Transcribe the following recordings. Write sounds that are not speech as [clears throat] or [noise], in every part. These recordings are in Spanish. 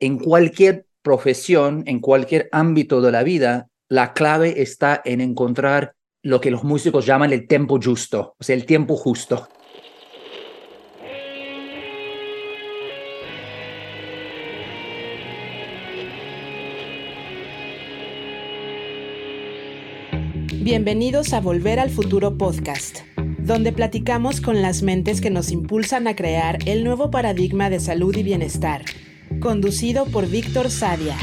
en cualquier profesión, en cualquier ámbito de la vida, la clave está en encontrar lo que los músicos llaman el tiempo justo, o sea, el tiempo justo. Bienvenidos a Volver al Futuro Podcast, donde platicamos con las mentes que nos impulsan a crear el nuevo paradigma de salud y bienestar, conducido por Víctor Sadia.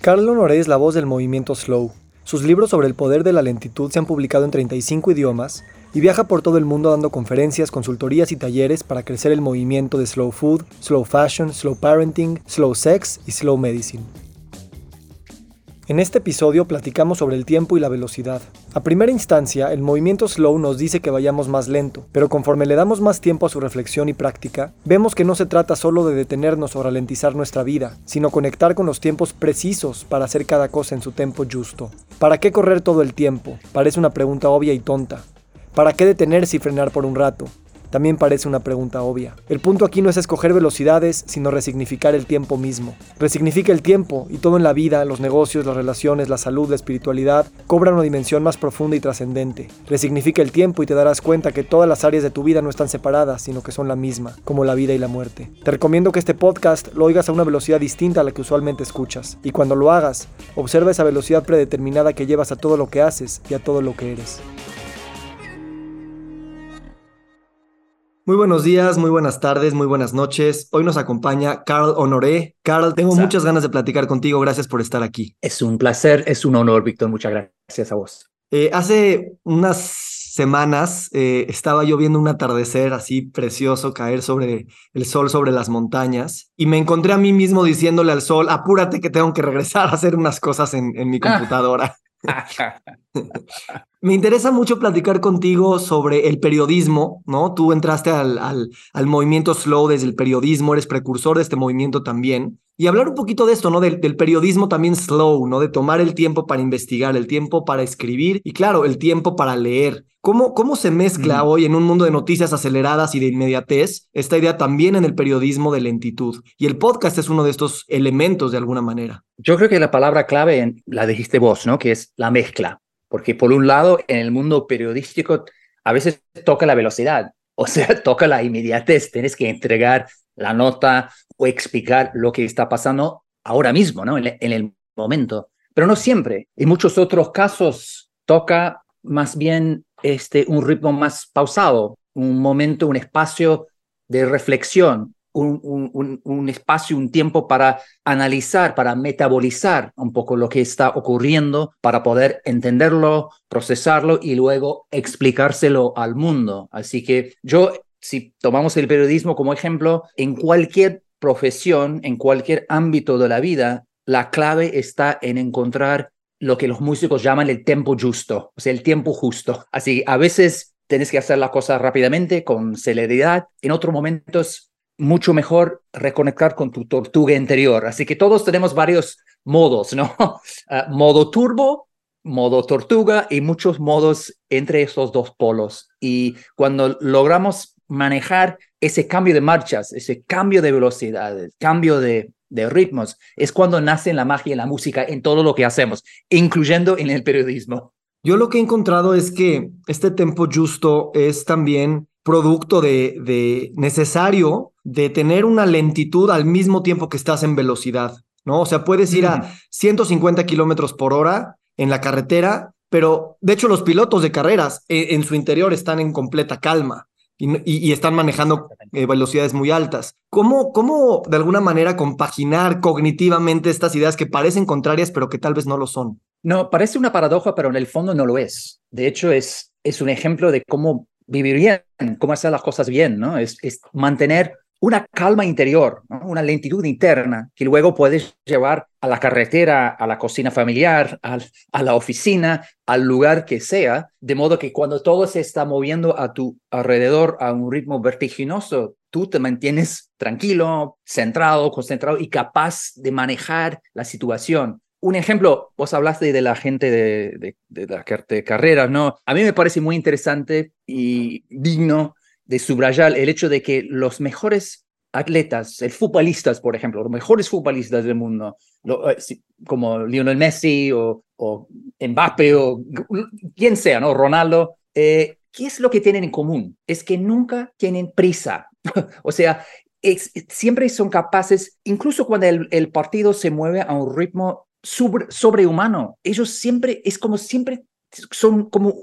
Carl Honoré es la voz del movimiento Slow. Sus libros sobre el poder de la lentitud se han publicado en 35 idiomas y viaja por todo el mundo dando conferencias, consultorías y talleres para crecer el movimiento de Slow Food, Slow Fashion, Slow Parenting, Slow Sex y Slow Medicine. En este episodio platicamos sobre el tiempo y la velocidad. A primera instancia, el movimiento slow nos dice que vayamos más lento, pero conforme le damos más tiempo a su reflexión y práctica, vemos que no se trata solo de detenernos o ralentizar nuestra vida, sino conectar con los tiempos precisos para hacer cada cosa en su tiempo justo. ¿Para qué correr todo el tiempo? Parece una pregunta obvia y tonta, ¿Para qué detenerse y frenar por un rato? También parece una pregunta obvia. El punto aquí no es escoger velocidades, sino resignificar el tiempo mismo. Resignifica el tiempo y todo en la vida, los negocios, las relaciones, la salud, la espiritualidad, cobra una dimensión más profunda y trascendente. Resignifica el tiempo y te darás cuenta que todas las áreas de tu vida no están separadas, sino que son la misma, como la vida y la muerte. Te recomiendo que este podcast lo oigas a una velocidad distinta a la que usualmente escuchas. Y cuando lo hagas, observa esa velocidad predeterminada que llevas a todo lo que haces y a todo lo que eres. Muy buenos días, muy buenas tardes, muy buenas noches. Hoy nos acompaña Carl Honoré. Carl, tengo muchas ganas de platicar contigo. Gracias por estar aquí. Es un placer, es un honor, Víctor. Muchas gracias a vos. Eh, hace unas semanas eh, estaba yo viendo un atardecer así precioso caer sobre el sol sobre las montañas y me encontré a mí mismo diciéndole al sol, apúrate que tengo que regresar a hacer unas cosas en, en mi computadora. [laughs] [laughs] Me interesa mucho platicar contigo sobre el periodismo, ¿no? Tú entraste al, al, movimiento slow desde el periodismo, eres precursor de este movimiento también. Y hablar un poquito de esto, ¿no? Del, del, periodismo también slow, ¿no? De tomar el tiempo para investigar, el tiempo para escribir y, claro, el tiempo para leer. ¿Cómo, cómo se mezcla hoy en un mundo de noticias aceleradas y de inmediatez esta idea también en el periodismo de lentitud? Y el podcast es uno de estos elementos de alguna manera. Yo creo que la palabra clave la dijiste vos, ¿no? Que es la mezcla. Porque por un lado, en el mundo periodístico a veces toca la velocidad, [laughs] o sea, toca la inmediatez. Tienes que entregar la nota o explicar lo que está pasando ahora mismo, ¿no? En, el momento. Pero no siempre. En muchos otros casos toca más bien este, un ritmo más pausado, un momento, un espacio de reflexión, un, un, espacio, un tiempo para analizar, para metabolizar un poco lo que está ocurriendo, para poder entenderlo, procesarlo y luego explicárselo al mundo. Así que yo, si tomamos el periodismo como ejemplo, en cualquier profesión, en cualquier ámbito de la vida, la clave está en encontrar lo que los músicos llaman el tiempo justo, o sea, el tiempo justo. Así, a veces tienes que hacer las cosas rápidamente, con celeridad, en otros momentos mucho mejor reconectar con tu tortuga interior. Así que todos tenemos varios modos, ¿no? [laughs] Ah, modo turbo, modo tortuga y muchos modos entre esos dos polos. Y cuando logramos manejar ese cambio de marchas, ese cambio de velocidad, cambio de, de ritmos, es cuando nace la magia y la música en todo lo que hacemos, incluyendo en el periodismo. Yo lo que he encontrado es que este tempo justo es también producto de, de necesario de tener una lentitud al mismo tiempo que estás en velocidad, ¿no? O sea, puedes ir a 150 kilómetros por hora en la carretera, pero de hecho los pilotos de carreras e, en, su interior están en completa calma y, están manejando eh, velocidades muy altas. ¿Cómo, ¿Cómo de alguna manera compaginar cognitivamente estas ideas que parecen contrarias, pero que tal vez no lo son? No, parece una paradoja, pero en el fondo no lo es. De hecho, es, es un ejemplo de cómo vivir bien, cómo hacer las cosas bien, ¿no? Es, es mantener una calma interior, una lentitud interna que luego puedes llevar a la carretera, a la cocina familiar, a la oficina, al lugar que sea, de modo que cuando todo se está moviendo a tu alrededor a un ritmo vertiginoso, tú te mantienes tranquilo, centrado, concentrado y capaz de manejar la situación. Un ejemplo, vos hablaste de la gente de, de, las carreras, ¿no? A mí me parece muy interesante y digno de subrayar el hecho de que los mejores atletas, el futbolistas, por ejemplo, los mejores futbolistas del mundo, eh, como Lionel Messi o, o, Mbappe o quien sea, ¿no? Ronaldo, eh, ¿qué es lo que tienen en común? Es que nunca tienen prisa. [laughs] o sea, siempre son capaces, incluso cuando el, partido se mueve a un ritmo sobre, sobrehumano, ellos siempre, es como siempre, son como,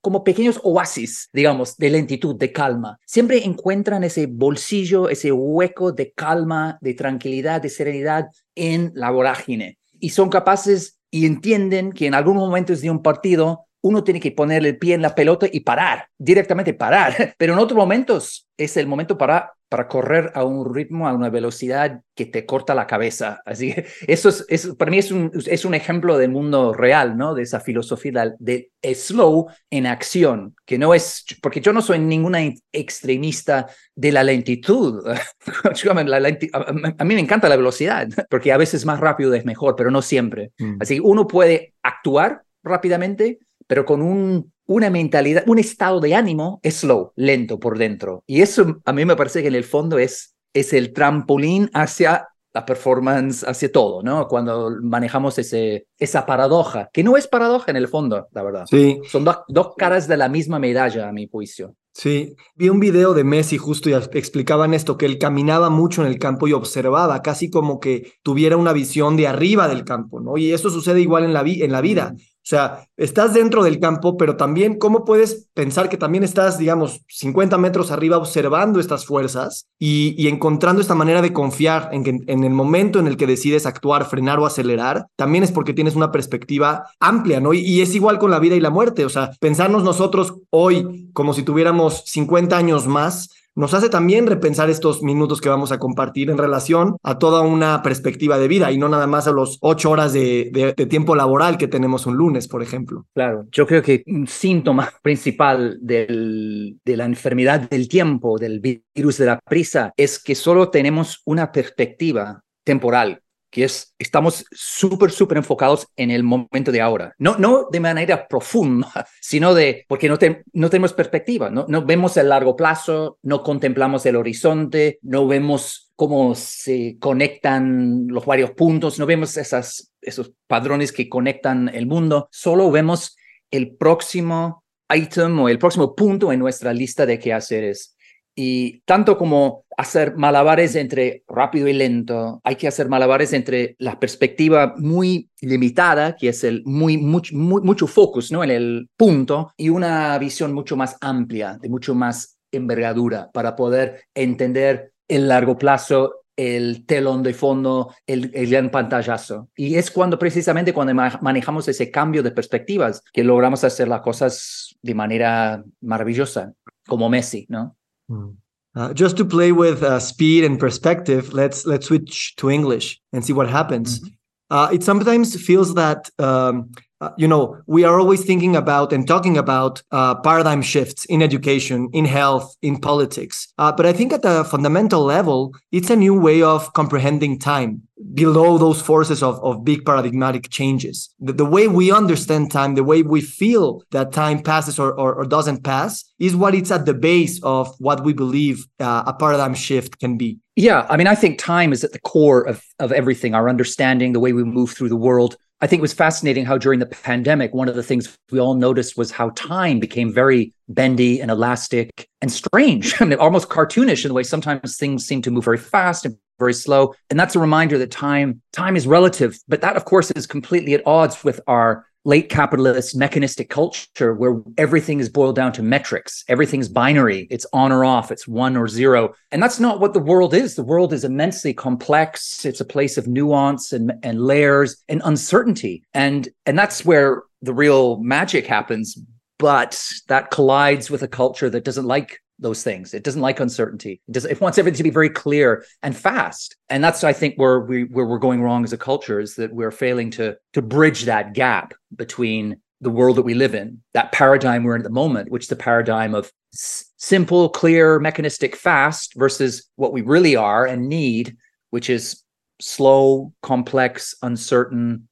como pequeños oasis, digamos, de lentitud, de calma. Siempre encuentran ese bolsillo, ese hueco de calma, de tranquilidad, de serenidad en la vorágine. Y son capaces y entienden que en algunos momentos de un partido uno tiene que ponerle el pie en la pelota y parar, directamente parar. [laughs] Pero en otros momentos es el momento para, para correr a un ritmo, a una velocidad que te corta la cabeza. Así que [laughs] eso es, para mí es un, es un ejemplo del mundo real, ¿no? De esa filosofía de slow en acción, que no es, porque yo no soy ninguna extremista de la lentitud. [laughs] a mí me encanta la velocidad, porque a veces más rápido es mejor, pero no siempre. Mm. Así que uno puede actuar rápidamente, pero con un, una mentalidad, un estado de ánimo slow, lento por dentro. Y eso a mí me parece que en el fondo es, es el trampolín hacia la performance, hacia todo, ¿no? Cuando manejamos ese, esa paradoja, que no es paradoja en el fondo, la verdad. Sí. Son dos caras de la misma medalla, a mi juicio. Sí, vi un video de Messi justo y explicaban esto, que él caminaba mucho en el campo y observaba, casi como que tuviera una visión de arriba del campo, ¿no? Y eso sucede igual en la, en la vida. O sea, estás dentro del campo, pero también, ¿cómo puedes pensar que también estás, digamos, 50 metros arriba observando estas fuerzas y, encontrando esta manera de confiar en que en el momento en el que decides actuar, frenar o acelerar, también es porque tienes una perspectiva amplia, ¿no? Y, y es igual con la vida y la muerte. O sea, pensarnos nosotros hoy como si tuviéramos 50 años más nos hace también repensar estos minutos que vamos a compartir en relación a toda una perspectiva de vida y no nada más a los ocho horas de, tiempo laboral que tenemos un lunes, por ejemplo. Claro, yo creo que un síntoma principal del, de la enfermedad del tiempo, del virus de la prisa, es que solo tenemos una perspectiva temporal que es, estamos súper, súper enfocados en el momento de ahora. No, no de manera profunda, [laughs] sino de, porque no, no tenemos perspectiva, ¿no? no vemos el largo plazo, no contemplamos el horizonte, no vemos cómo se conectan los varios puntos, no vemos esas, esos padrones que conectan el mundo, solo vemos el próximo item o el próximo punto en nuestra lista de qué hacer es y tanto como hacer malabares entre rápido y lento, hay que hacer malabares entre la perspectiva muy limitada, que es el muy, mucho, mucho focus ¿no? en el punto, y una visión mucho más amplia, de mucho más envergadura, para poder entender el largo plazo el telón de fondo, el, el, gran pantallazo. Y es cuando precisamente cuando manejamos ese cambio de perspectivas que logramos hacer las cosas de manera maravillosa, como Messi, ¿no? Mm. Uh, just to play with uh, speed and perspective, let's let's switch to English and see what happens. Mm-hmm. Uh, it sometimes feels that um, uh, you know we are always thinking about and talking about uh, paradigm shifts in education, in health, in politics. Uh, but I think at a fundamental level, it's a new way of comprehending time below those forces of, of big paradigmatic changes. The, the, way we understand time, the way we feel that time passes or, or, or doesn't pass, is what it's at the base of what we believe uh, a paradigm shift can be. Yeah, I mean, I think time is at the core of, of everything, our understanding, the way we move through the world. I think it was fascinating how during the pandemic, one of the things we all noticed was how time became very bendy and elastic and strange, [laughs] I mean, almost cartoonish in the way sometimes things seem to move very fast and very slow. And that's a reminder that time, time is relative. But that, of course, is completely at odds with our late capitalist mechanistic culture where everything is boiled down to metrics. Everything's binary. It's on or off. It's one or zero. And that's not what the world is. The world is immensely complex. It's a place of nuance and, and layers and uncertainty. And, and that's where the real magic happens. But that collides with a culture that doesn't like those things. It doesn't like uncertainty. It does. It wants everything to be very clear and fast. And that's I think where we where we're going wrong as a culture is that we're failing to to bridge that gap between the world that we live in, that paradigm we're in at the moment, which is the paradigm of s- simple, clear, mechanistic, fast versus what we really are and need, which is slow, complex, uncertain,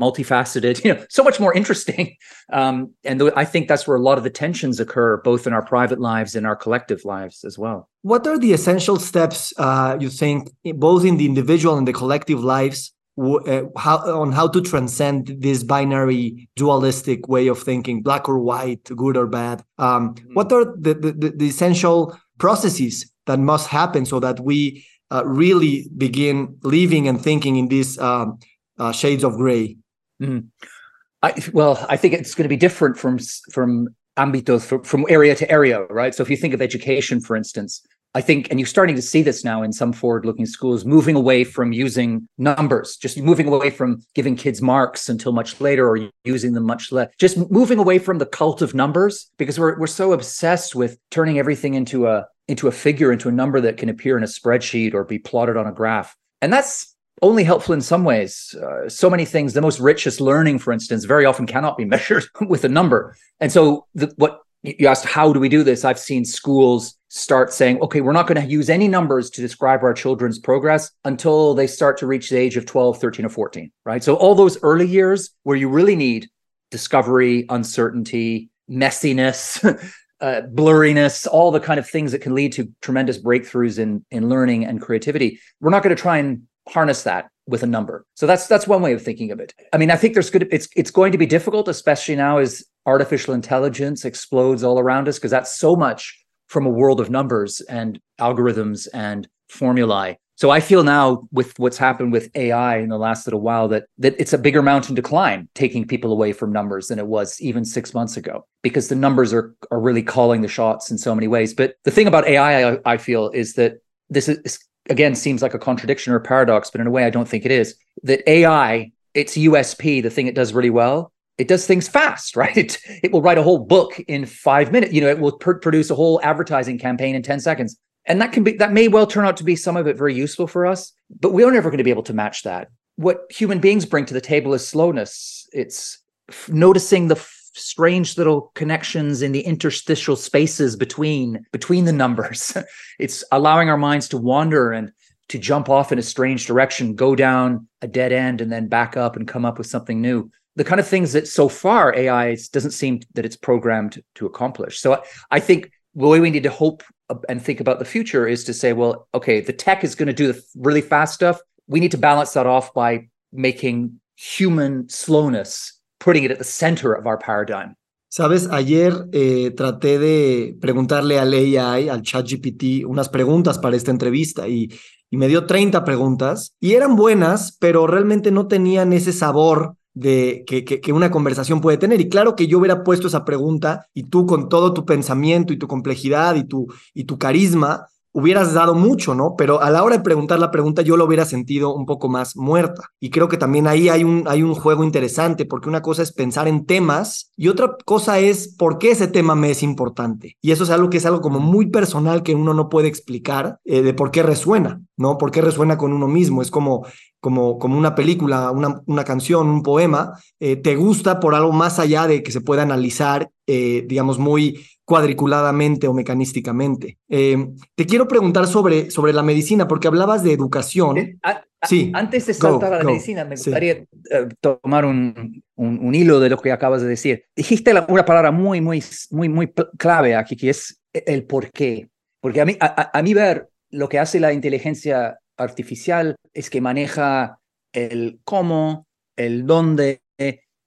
multifaceted, [laughs] you know, so much more interesting. [laughs] Um, and th- I think that's where a lot of the tensions occur, both in our private lives and our collective lives as well. What are the essential steps uh, you think, both in the individual and the collective lives, uh, how, on how to transcend this binary dualistic way of thinking, black or white, good or bad? Um, mm-hmm. What are the, the, the essential processes that must happen so that we uh, really begin living and thinking in these um, uh, shades of gray? Mm. I, well, I think it's going to be different from from ámbitos from, from area to area, right? So if you think of education, for instance, I think, and you're starting to see this now in some forward-looking schools, moving away from using numbers, just moving away from giving kids marks until much later, or using them much less. Just moving away from the cult of numbers because we're we're so obsessed with turning everything into a into a figure, into a number that can appear in a spreadsheet or be plotted on a graph, and that's only helpful in some ways. Uh, so many things, the most richest learning, for instance, very often cannot be [laughs] measured with a number. And so, the, what you asked, how do we do this? I've seen schools start saying, okay, we're not going to use any numbers to describe our children's progress until they start to reach the age of 12, 13, or 14, right? So, all those early years where you really need discovery, uncertainty, messiness, [laughs] uh, blurriness, all the kind of things that can lead to tremendous breakthroughs in in learning and creativity. We're not going to try and harness that with a number. So that's that's one way of thinking of it. I mean, I think there's good it's it's going to be difficult, especially now as artificial intelligence explodes all around us, because that's so much from a world of numbers and algorithms and formulae. So I feel now with what's happened with AI in the last little while that that it's a bigger mountain to climb, taking people away from numbers than it was even six months ago, because the numbers are are really calling the shots in so many ways. But the thing about AI, I, I feel, is that this is again seems like a contradiction or a paradox, but in a way I don't think it is. That AI, its USP, the thing it does really well, it does things fast, [laughs] right? It, it will write a whole book in five minutes. You know, it will pr- produce a whole advertising campaign in 10 seconds. And that can be that may well turn out to be some of it very useful for us, but we're never going to be able to match that. What human beings bring to the table is slowness. It's f- noticing the strange little connections in the interstitial spaces between between the numbers. [laughs] It's allowing our minds to wander and to jump off in a strange direction go down a dead end and then back up and come up with something new. The kind of things that so far ai doesn't seem that it's programmed to accomplish. So i think the way we need to hope and think about the future is to say well okay the tech is going to do the really fast stuff. We need to balance that off by making human slowness putting it at the center of our paradigm. Sabes, ayer eh, traté de preguntarle al AI, al ChatGPT, unas preguntas para esta entrevista y, me dio 30 preguntas y eran buenas, pero realmente no tenían ese sabor de que, que, que, una conversación puede tener. Y claro que yo hubiera puesto esa pregunta y tú con todo tu pensamiento y tu complejidad y tu, y tu carisma hubieras dado mucho, ¿no? Pero a la hora de preguntar la pregunta yo lo hubiera sentido un poco más muerta. Y creo que también ahí hay un, hay un juego interesante, porque una cosa es pensar en temas y otra cosa es por qué ese tema me es importante. Y eso es algo que es algo como muy personal que uno no puede explicar eh, de por qué resuena, ¿no? ¿Por qué resuena con uno mismo? Es como como, como una película, una, una canción, un poema, eh, te gusta por algo más allá de que se pueda analizar, eh, digamos, muy cuadriculadamente o mecanísticamente. Eh, te quiero preguntar sobre, sobre la medicina, porque hablabas de educación. sí. Antes de saltar a la medicina, me gustaría tomar un, un, hilo de lo que acabas de decir. Dijiste una palabra muy, muy, muy, muy clave aquí, que es el por qué. Porque a mí, a mí ver lo que hace la inteligencia artificial es que maneja el cómo, el dónde,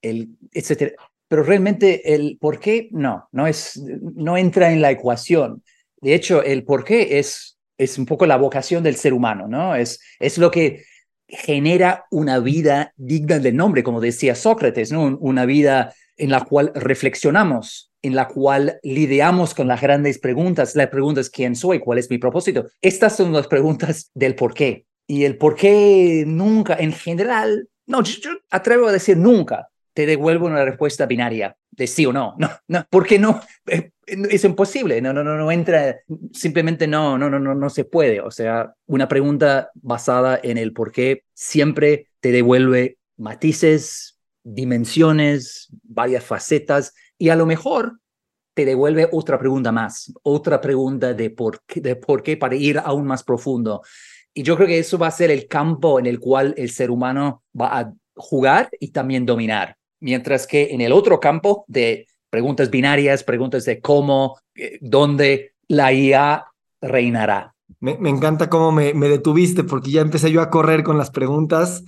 el etcétera. Pero realmente el por qué no, no, es, no entra en la ecuación. De hecho, el por qué es, es un poco la vocación del ser humano, ¿no? Es, es lo que genera una vida digna del nombre, como decía Sócrates, ¿no? Una vida en la cual reflexionamos, en la cual lidiamos con las grandes preguntas. La pregunta es quién soy, cuál es mi propósito. Estas son las preguntas del por qué y el por qué nunca, en general, no, yo, atrevo a decir nunca, te devuelvo una respuesta binaria de sí o no. No, no, porque no, eh, es imposible, no, no, no, no entra, simplemente no, no, no, no, no se puede. O sea, una pregunta basada en el por qué siempre te devuelve matices, dimensiones, varias facetas y a lo mejor te devuelve otra pregunta más, otra pregunta de por qué, de por qué para ir aún más profundo. Y yo creo que eso va a ser el campo en el cual el ser humano va a jugar y también dominar. Mientras que en el otro campo de preguntas binarias, preguntas de cómo, eh, dónde la IA reinará. Me, encanta cómo me, detuviste porque ya empecé yo a correr con las preguntas.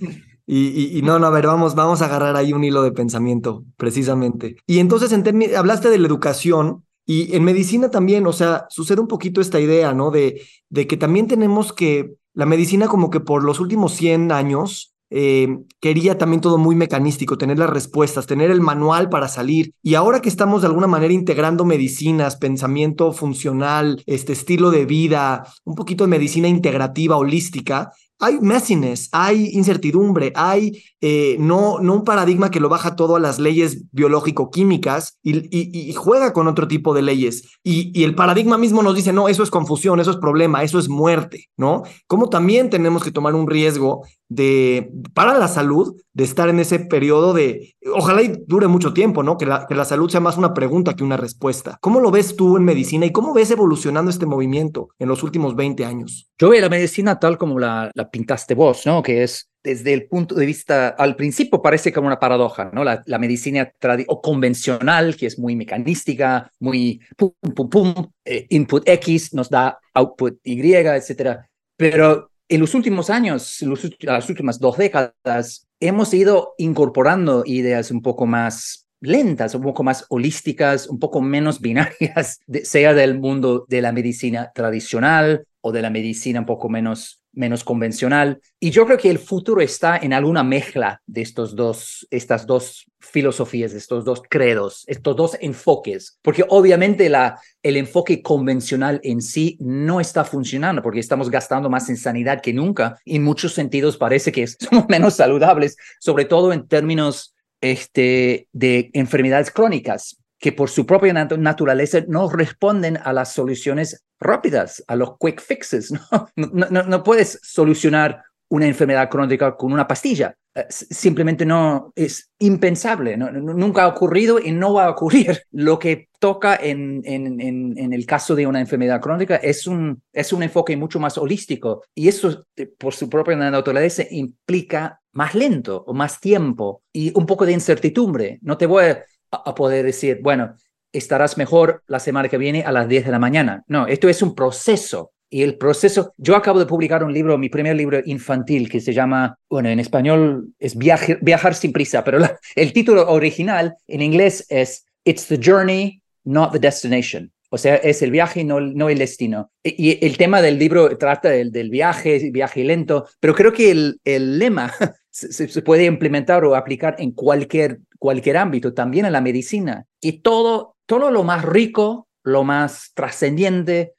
Y, no, no, a ver, vamos, vamos a agarrar ahí un hilo de pensamiento, precisamente. Y entonces hablaste de la educación y en medicina también, o sea, sucede un poquito esta idea, ¿no? De, de que también tenemos que, la medicina como que por los últimos 100 años eh, quería también todo muy mecanístico, tener las respuestas, tener el manual para salir. Y ahora que estamos de alguna manera integrando medicinas, pensamiento funcional, este estilo de vida, un poquito de medicina integrativa, holística, hay messiness, hay incertidumbre, hay eh, no, no un paradigma que lo baja todo a las leyes biológico-químicas y, juega con otro tipo de leyes. Y, el paradigma mismo nos dice, no, eso es confusión, eso es problema, eso es muerte, ¿no? Como también tenemos que tomar un riesgo de, para la salud, de estar en ese periodo de, ojalá dure mucho tiempo, ¿no? Que la, que la salud sea más una pregunta que una respuesta. ¿Cómo lo ves tú en medicina y cómo ves evolucionando este movimiento en los últimos 20 años? Yo veo la medicina tal como la, pintaste vos, ¿no? Que es desde el punto de vista, al principio parece como una paradoja, ¿no? La, la medicina o convencional, que es muy mecanística, muy pum, pum, pum, eh, input X nos da output Y, etcétera. Pero en los últimos años, las últimas dos décadas, hemos ido incorporando ideas un poco más lentas, un poco más holísticas, un poco menos binarias, sea del mundo de la medicina tradicional o de la medicina un poco menos menos convencional. Y yo creo que el futuro está en alguna mezcla de estos dos, estas dos filosofías, estos dos credos, estos dos enfoques, porque obviamente la, el enfoque convencional en sí no está funcionando porque estamos gastando más en sanidad que nunca. En muchos sentidos parece que [laughs] somos menos saludables, sobre todo en términos este, de enfermedades crónicas que por su propia naturaleza no responden a las soluciones rápidas, a los quick fixes. No, [laughs] no, no, puedes solucionar una enfermedad crónica con una pastilla. Eh, simplemente no es impensable, nunca ha ocurrido y no va a ocurrir. [laughs] Lo que toca en, en, en, el caso de una enfermedad crónica es un, es un enfoque mucho más holístico y eso eh, por su propia naturaleza implica más lento o más tiempo y un poco de incertidumbre. No te voy a a, poder decir, bueno, estarás mejor la semana que viene a las 10 de la mañana. No, esto es un proceso. Y el proceso, yo acabo de publicar un libro, mi primer libro infantil, que se llama, bueno, en español es Viajar, sin prisa, pero el título original en inglés es It's the Journey, not the Destination. O sea, es el viaje, no, no el destino. Y, el tema del libro trata del, del viaje, viaje lento, pero creo que el, el lema [laughs] se, puede implementar o aplicar en cualquier cualquier ámbito, también en la medicina. Y todo, todo lo más rico, lo más trascendiente,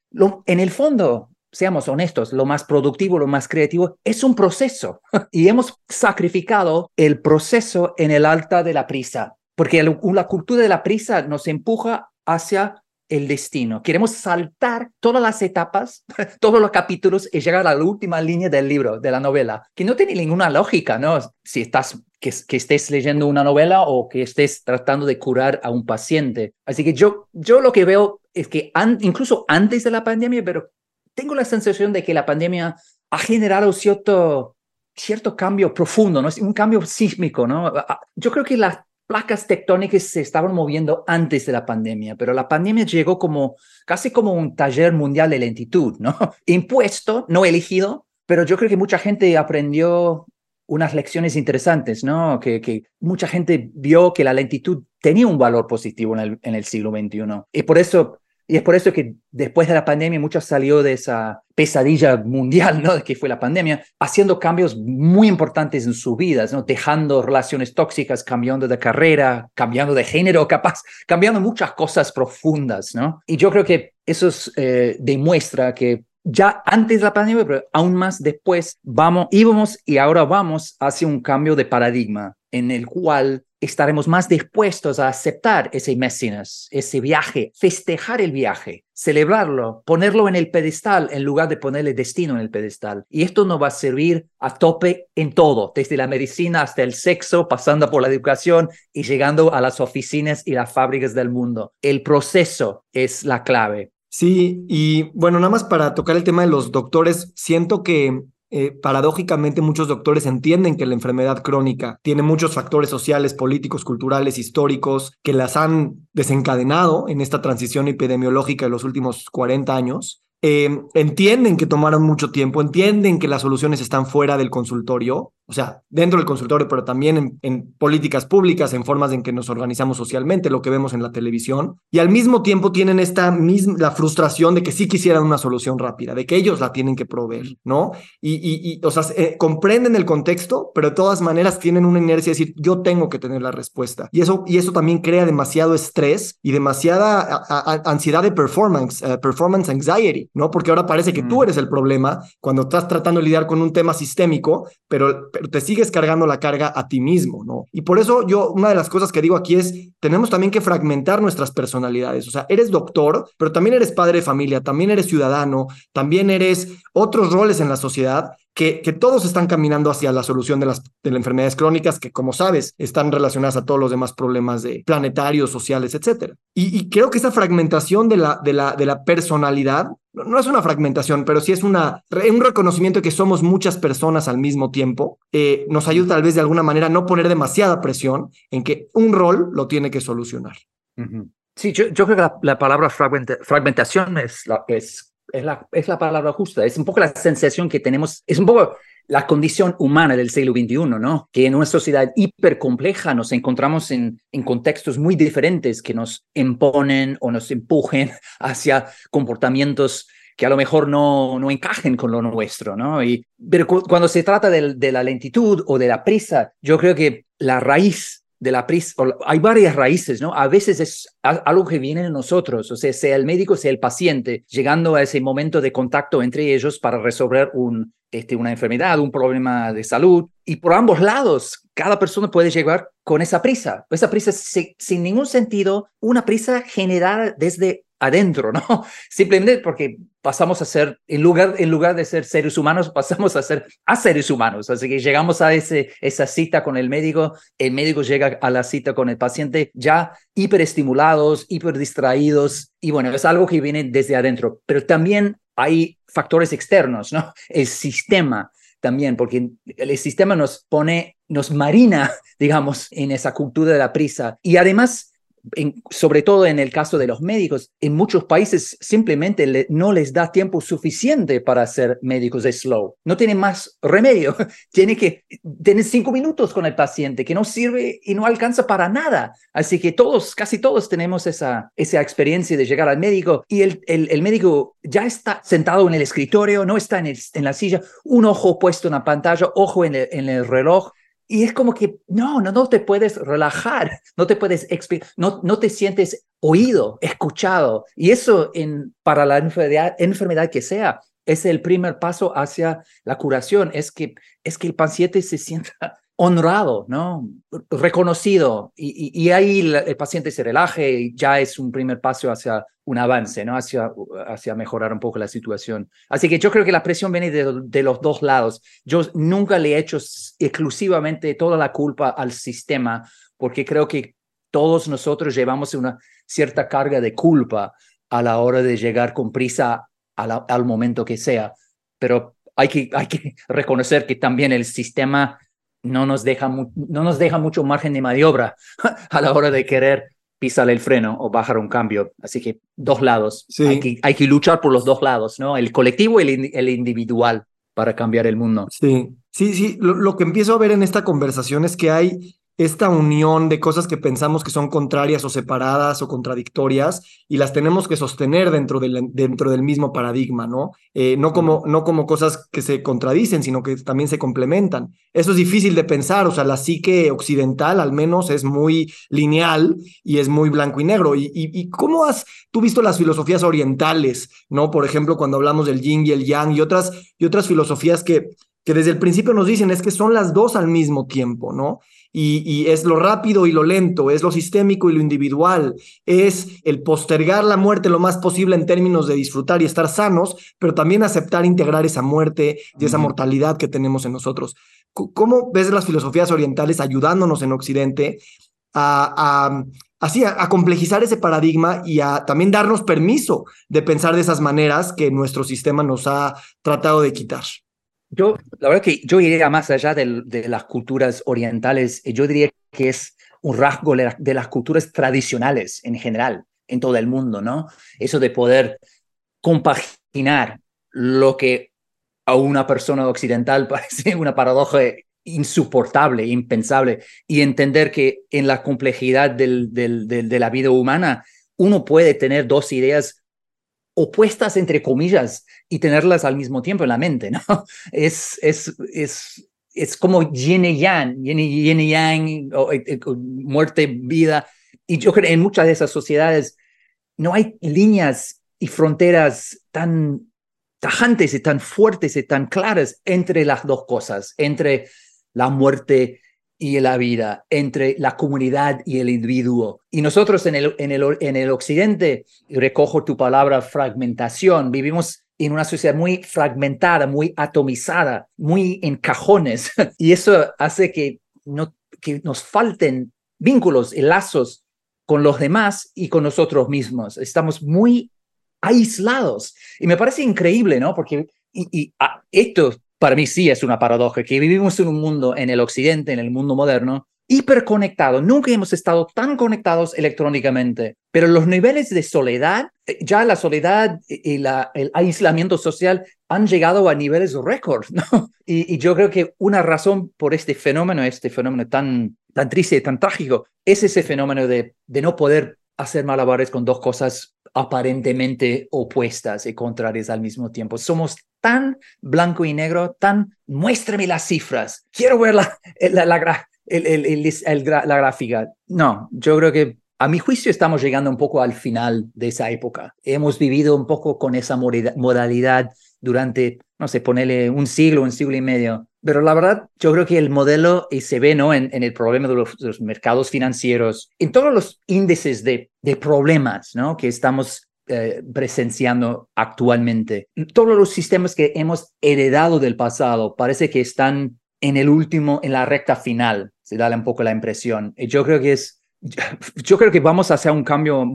en el fondo, seamos honestos, lo más productivo, lo más creativo, es un proceso. [laughs] y hemos sacrificado el proceso en el alta de la prisa, porque la cultura de la prisa nos empuja hacia el destino. Queremos saltar todas las etapas, [laughs] todos los capítulos y llegar a la última línea del libro, de la novela, que no tiene ninguna lógica, ¿no? Si estás, que, estés leyendo una novela o que estés tratando de curar a un paciente. Así que yo, yo lo que veo es que incluso antes de la pandemia, pero tengo la sensación de que la pandemia ha generado cierto, cierto cambio profundo, ¿no? Es un cambio sísmico, ¿no? Yo creo que la placas tectónicas se estaban moviendo antes de la pandemia, pero la pandemia llegó como casi como un taller mundial de lentitud, ¿no? [laughs] Impuesto, no elegido, pero yo creo que mucha gente aprendió unas lecciones interesantes, ¿no? Que, que mucha gente vio que la lentitud tenía un valor positivo en el, en el siglo XXI. Y por eso y es por eso que después de la pandemia muchos salió de esa pesadilla mundial, ¿no? Que fue la pandemia, haciendo cambios muy importantes en sus vidas, ¿no? Dejando relaciones tóxicas, cambiando de carrera, cambiando de género, capaz, cambiando muchas cosas profundas, ¿no? Y yo creo que eso eh, demuestra que ya antes de la pandemia, pero aún más después, vamos, íbamos y ahora vamos hacia un cambio de paradigma en el cual estaremos más dispuestos a aceptar ese messiness, ese viaje, festejar el viaje, celebrarlo, ponerlo en el pedestal en lugar de ponerle destino en el pedestal. Y esto nos va a servir a tope en todo, desde la medicina hasta el sexo, pasando por la educación y llegando a las oficinas y las fábricas del mundo. El proceso es la clave. Sí, y bueno, nada más para tocar el tema de los doctores, siento que eh, paradójicamente muchos doctores entienden que la enfermedad crónica tiene muchos factores sociales, políticos, culturales, históricos que las han desencadenado en esta transición epidemiológica de los últimos 40 años. Eh, entienden que tomaron mucho tiempo, entienden que las soluciones están fuera del consultorio, o sea, dentro del consultorio, pero también en, políticas públicas, en formas en que nos organizamos socialmente, lo que vemos en la televisión, y al mismo tiempo tienen esta misma, la frustración de que sí quisieran una solución rápida, de que ellos la tienen que proveer, ¿no? Y, y, o sea, eh, comprenden el contexto, pero de todas maneras tienen una inercia de decir, yo tengo que tener la respuesta. Y eso, y eso también crea demasiado estrés y demasiada ansiedad de performance, eh, performance anxiety, ¿no? Porque ahora parece que tú mm. eres el problema cuando estás tratando de lidiar con un tema sistémico, pero, pero, te sigues cargando la carga a ti mismo, ¿no? Y por eso yo, una de las cosas que digo aquí es, tenemos también que fragmentar nuestras personalidades. O sea, eres doctor, pero también eres padre de familia, también eres ciudadano, también eres otros roles en la sociedad que, todos están caminando hacia la solución de las, de las enfermedades crónicas que, como sabes, están relacionadas a todos los demás problemas de planetarios, sociales, etc. Y, creo que esa fragmentación de la, de la, de la personalidad no es una fragmentación, pero sí es una, un reconocimiento de que somos muchas personas al mismo tiempo, eh, nos ayuda tal vez de alguna manera a no poner demasiada presión en que un rol lo tiene que solucionar. Sí, yo, yo, creo que la, la palabra fragmentación es la, es es la, es la palabra justa, es un poco la sensación que tenemos, es un poco la condición humana del siglo XXI, ¿no? Que en una sociedad hipercompleja nos encontramos en, en contextos muy diferentes que nos imponen o nos empujen [laughs] hacia comportamientos que a lo mejor no, no encajen con lo nuestro, ¿no? Y, pero cuando se trata de, de la lentitud o de la prisa, yo creo que la raíz de la prisa, hay varias raíces, ¿no? A veces es algo que viene de nosotros, o sea, sea el médico, sea el paciente, llegando a ese momento de contacto entre ellos para resolver un, este, una enfermedad, un problema de salud. Y por ambos lados, cada persona puede llegar con esa prisa, esa prisa sin ningún sentido, una prisa generada desde adentro, ¿no? [laughs] Simplemente porque pasamos a ser, en lugar, en lugar de ser seres humanos, [laughs] pasamos a ser a seres humanos. Así que llegamos a ese, esa cita con el médico, el médico llega a la cita con el paciente ya hiperestimulados, hiperdistraídos, y bueno, es algo que viene desde adentro, pero también hay factores externos, ¿no? [laughs] El sistema también, porque el sistema nos pone, nos marina, digamos, en esa cultura de la prisa. Y además, sobre todo en el caso de los médicos, en muchos países simplemente no les da tiempo suficiente para ser médicos de slow. No tienen más remedio. [laughs] Tiene que tener cinco minutos con el paciente, que no sirve y no alcanza para nada. Así que todos, casi todos tenemos esa, esa experiencia de llegar al médico y el, el, médico ya está sentado en el escritorio, no está en, en la silla, un ojo puesto en la pantalla, ojo en en el reloj y es como que no, no, no te puedes relajar, no te puedes no, no te sientes oído, escuchado. Y eso en, para la enfermedad, enfermedad que sea, es el primer paso hacia la curación, es que, es que el paciente se sienta honrado, ¿no? Reconocido. Y, ahí el, paciente se relaje y ya es un primer paso hacia un avance, ¿no? Hacia, hacia mejorar un poco la situación. Así que yo creo que la presión viene de, de los dos lados. Yo nunca le he hecho exclusivamente toda la culpa al sistema, porque creo que todos nosotros llevamos una cierta carga de culpa a la hora de llegar con prisa al momento que sea. Pero hay que, hay que [laughs] reconocer que también el sistema no nos deja, no nos deja mucho margen de maniobra [laughs] a la hora de querer pisar el freno o bajar un cambio. Así que dos lados. Hay, que, hay que luchar por los dos lados, ¿no? El colectivo y el, el individual para cambiar el mundo. Sí, sí, sí. lo, que empiezo a ver en esta conversación es que hay esta unión de cosas que pensamos que son contrarias o separadas o contradictorias y las tenemos que sostener dentro del, dentro del mismo paradigma, ¿no? Eh, no, como, no como cosas que se contradicen, sino que también se complementan. Eso es difícil de pensar, o sea, la psique occidental al menos es muy lineal y es muy blanco y negro. ¿Y, y, cómo has tú visto las filosofías orientales, ¿no? Por ejemplo, cuando hablamos del yin y el yang y otras, y otras filosofías que que desde el principio nos dicen es que son las dos al mismo tiempo, ¿no? Y, es lo rápido y lo lento, es lo sistémico y lo individual, es el postergar la muerte lo más posible en términos de disfrutar y estar sanos, pero también aceptar integrar esa muerte y esa mortalidad que tenemos en nosotros. ¿Cómo ves las filosofías orientales ayudándonos en Occidente a, así, a, complejizar ese paradigma y a también darnos permiso de pensar de esas maneras que nuestro sistema nos ha tratado de quitar? Yo, la verdad que yo iría más allá de, las culturas orientales. Yo diría que es un rasgo de las culturas tradicionales en general, en todo el mundo, ¿no? Eso de poder compaginar lo que a una persona occidental [laughs] parece una paradoja insoportable, impensable, y entender que en la complejidad de la vida humana uno puede tener dos ideas opuestas, entre comillas, y tenerlas al mismo tiempo en la mente, ¿no? [laughs] Es, es, es, es como yin y yang, yin y yang, eh, eh, muerte, vida. Y yo creo que en muchas de esas sociedades no hay líneas y fronteras tan tajantes y tan fuertes y tan claras entre las dos cosas, entre la muerte y la vida, entre la comunidad y el individuo. Y nosotros en el, en el, en el occidente, recojo tu palabra fragmentación, vivimos en una sociedad muy fragmentada, muy atomizada, muy en cajones. [laughs] Y eso hace que, no, que nos falten vínculos y lazos con los demás y con nosotros mismos. Estamos muy aislados. Y me parece increíble, ¿no? Porque y, ah, esto para mí sí es una paradoja, que vivimos en un mundo, en el occidente, en el mundo moderno, hiperconectado. Nunca hemos estado tan conectados electrónicamente, pero los niveles de soledad, eh, ya la soledad y la, el aislamiento social han llegado a niveles récord, ¿no? [laughs] Y, yo creo que una razón por este fenómeno, este fenómeno tan, tan triste y tan trágico, es ese fenómeno de, de no poder hacer malabares con dos cosas aparentemente opuestas y contrarias al mismo tiempo. Somos tan blanco y negro, tan muéstrame las cifras, quiero ver la, la, la, la gráfica. No, yo creo que a mi juicio estamos llegando un poco al final de esa época. Hemos vivido un poco con esa modalidad durante, no sé, ponerle un siglo, un siglo y medio. Pero la verdad, yo creo que el modelo, y se ve ¿no? en, en el problema de los, mercados financieros, en todos los índices de, de problemas ¿no? que estamos eh, presenciando actualmente. Todos los sistemas que hemos heredado del pasado parece que están en el último, en la recta final, se da un poco la impresión. Y yo creo que es, [laughs] yo creo que vamos a hacer un cambio,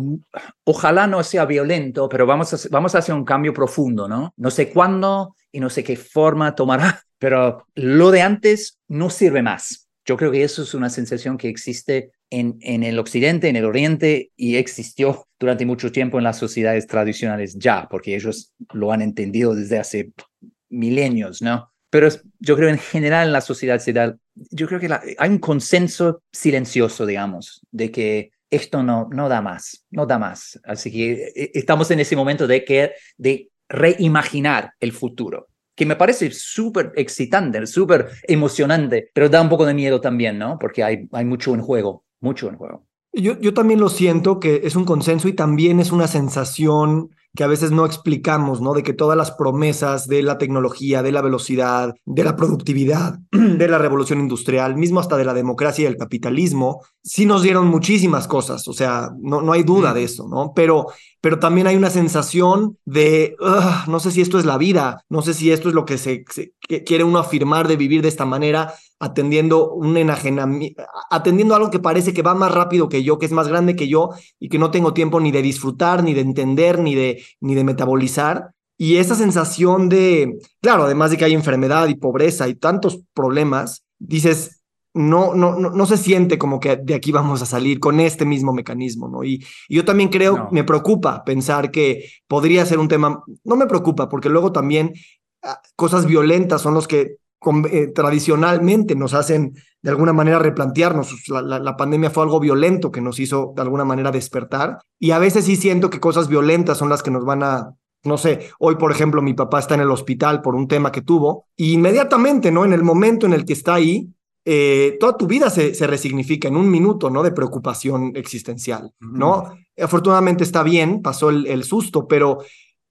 ojalá no sea violento, pero vamos a, vamos a hacer un cambio profundo, ¿no? No sé cuándo y no sé qué forma tomará, [laughs] pero lo de antes no sirve más. Yo creo que eso es una sensación que existe en, en el occidente, en el oriente y existió durante mucho tiempo en las sociedades tradicionales ya, porque ellos lo han entendido desde hace milenios, ¿no? Pero yo creo en general en la sociedad se da, yo creo que hay un consenso silencioso, digamos, de que esto no, no da más, no da más. Así que eh, estamos en ese momento de, que, de reimaginar el futuro que me parece súper excitante, súper emocionante, pero da un poco de miedo también, ¿no? Porque hay, hay mucho en juego, mucho en juego. Yo, yo también lo siento que es un consenso y también es una sensación que a veces no explicamos, ¿no? De que todas las promesas de la tecnología, de la velocidad, de la productividad, [clears throat] de la revolución industrial, mismo hasta de la democracia y el capitalismo, sí nos dieron muchísimas cosas, o sea, no, no hay duda de eso, ¿no? Pero, pero también hay una sensación de, no sé si esto es la vida, no sé si esto es lo que se, se quiere uno afirmar de vivir de esta manera, atendiendo un enajenamiento, atendiendo algo que parece que va más rápido que yo, que es más grande que yo y que no tengo tiempo ni de disfrutar, ni de entender, ni de, ni de metabolizar. Y esa sensación de, claro, además de que hay enfermedad y pobreza y tantos problemas, dices, no, no, no, no se siente como que de aquí vamos a salir con este mismo mecanismo, ¿no? Y, yo también creo, me preocupa pensar que podría ser un tema, no me preocupa, porque luego también ah, cosas violentas son los que eh, tradicionalmente nos hacen de alguna manera replantearnos. La, la, pandemia fue algo violento que nos hizo de alguna manera despertar y a veces sí siento que cosas violentas son las que nos van a, no sé, hoy por ejemplo mi papá está en el hospital por un tema que tuvo y inmediatamente, ¿no? En el momento en el que está ahí, eh, toda tu vida se, se, resignifica en un minuto, ¿no? De preocupación existencial, ¿no? Afortunadamente está bien, pasó el, el susto, pero